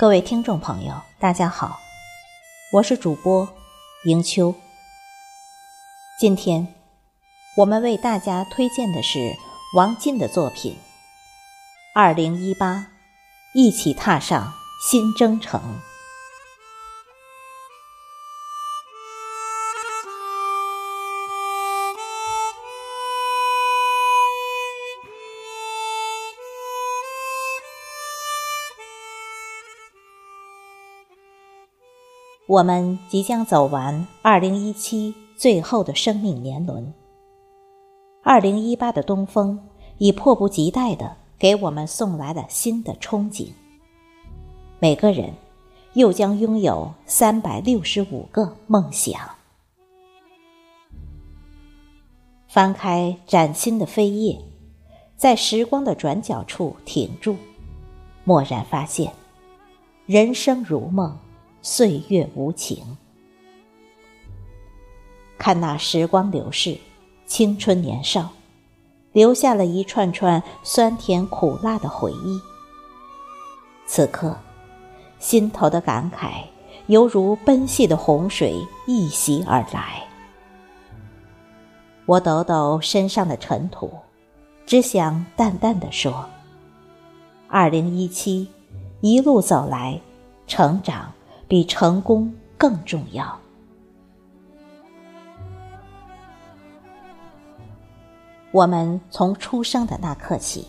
各位听众朋友，大家好，我是主播迎秋。今天我们为大家推荐的是王进的作品《二零一八》，一起踏上新征程。我们即将走完二零一七最后的生命年轮，二零一八的东风已迫不及待地给我们送来了新的憧憬。每个人又将拥有三百六十五个梦想。翻开崭新的扉页，在时光的转角处停住，蓦然发现，人生如梦。岁月无情，看那时光流逝，青春年少，留下了一串串酸甜苦辣的回忆。此刻，心头的感慨犹如奔泻的洪水一袭而来。我抖抖身上的尘土，只想淡淡的说：“二零一七，一路走来，成长。”比成功更重要。我们从出生的那刻起，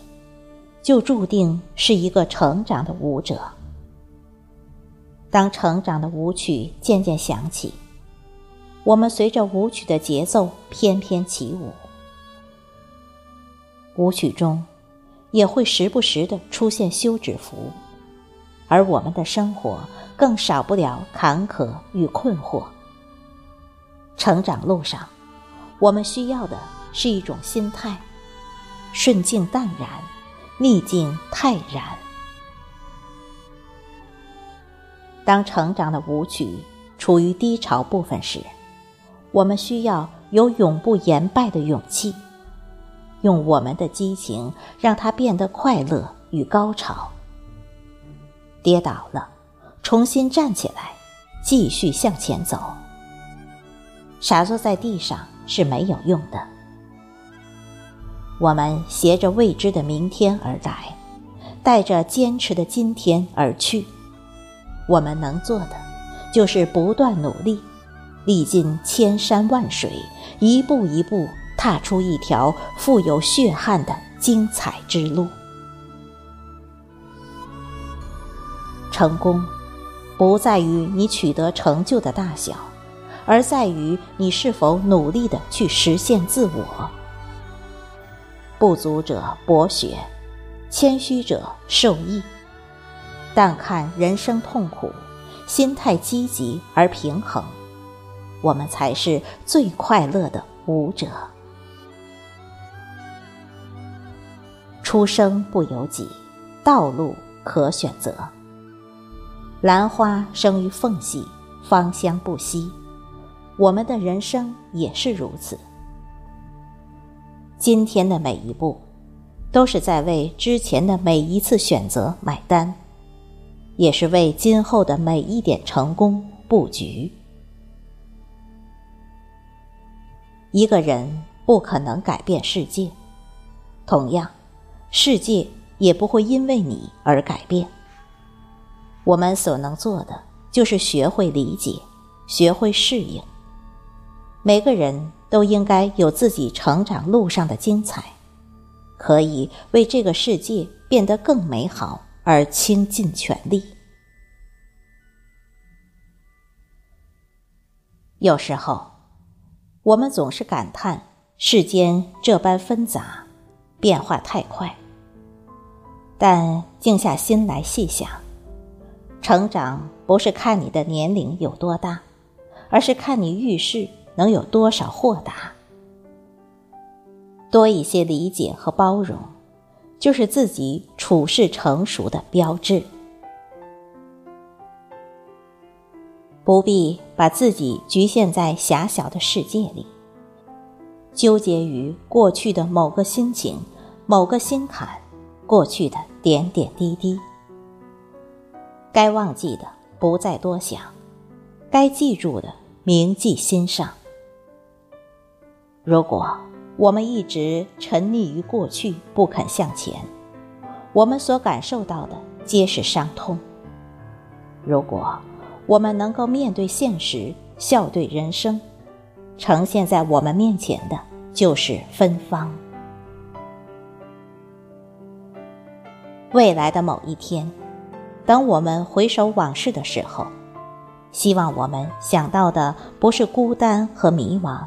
就注定是一个成长的舞者。当成长的舞曲渐渐响起，我们随着舞曲的节奏翩翩起舞。舞曲中，也会时不时的出现休止符。而我们的生活更少不了坎坷与困惑。成长路上，我们需要的是一种心态：顺境淡然，逆境泰然。当成长的舞曲处于低潮部分时，我们需要有永不言败的勇气，用我们的激情让它变得快乐与高潮。跌倒了，重新站起来，继续向前走。傻坐在地上是没有用的。我们携着未知的明天而来，带着坚持的今天而去。我们能做的，就是不断努力，历尽千山万水，一步一步踏出一条富有血汗的精彩之路。成功，不在于你取得成就的大小，而在于你是否努力的去实现自我。不足者博学，谦虚者受益。但看人生痛苦，心态积极而平衡，我们才是最快乐的舞者。出生不由己，道路可选择。兰花生于缝隙，芳香不息。我们的人生也是如此。今天的每一步，都是在为之前的每一次选择买单，也是为今后的每一点成功布局。一个人不可能改变世界，同样，世界也不会因为你而改变。我们所能做的，就是学会理解，学会适应。每个人都应该有自己成长路上的精彩，可以为这个世界变得更美好而倾尽全力。有时候，我们总是感叹世间这般纷杂，变化太快。但静下心来细想。成长不是看你的年龄有多大，而是看你遇事能有多少豁达。多一些理解和包容，就是自己处事成熟的标志。不必把自己局限在狭小的世界里，纠结于过去的某个心情、某个心坎、过去的点点滴滴。该忘记的不再多想，该记住的铭记心上。如果我们一直沉溺于过去，不肯向前，我们所感受到的皆是伤痛。如果我们能够面对现实，笑对人生，呈现在我们面前的就是芬芳。未来的某一天，当我们回首往事的时候，希望我们想到的不是孤单和迷茫，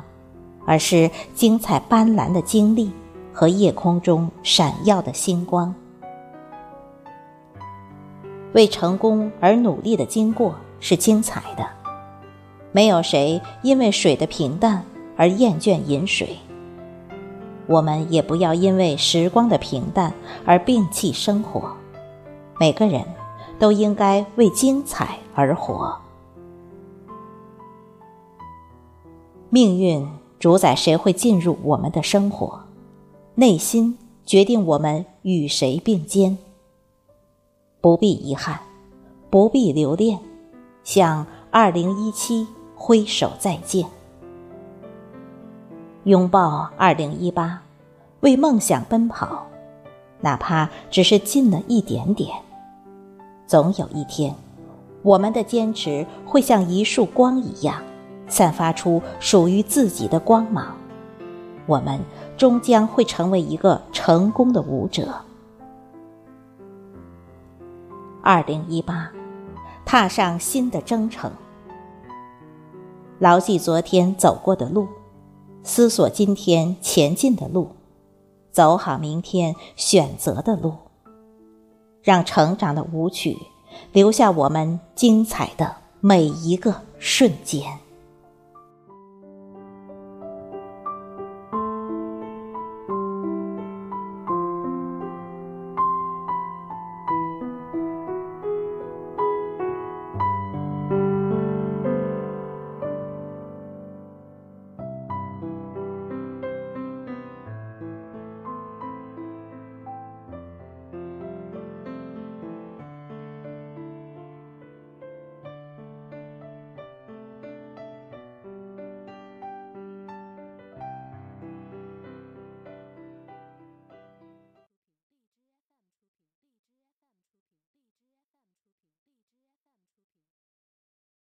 而是精彩斑斓的经历和夜空中闪耀的星光。为成功而努力的经过是精彩的，没有谁因为水的平淡而厌倦饮水。我们也不要因为时光的平淡而摒弃生活。每个人都应该为精彩而活。命运主宰谁会进入我们的生活，内心决定我们与谁并肩。不必遗憾，不必留恋，向二零一七挥手再见。拥抱二零一八，为梦想奔跑，哪怕只是近了一点点。总有一天，我们的坚持会像一束光一样，散发出属于自己的光芒。我们终将会成为一个成功的舞者。二零一八，踏上新的征程，牢记昨天走过的路。思索今天前进的路，走好明天选择的路，让成长的舞曲留下我们精彩的每一个瞬间。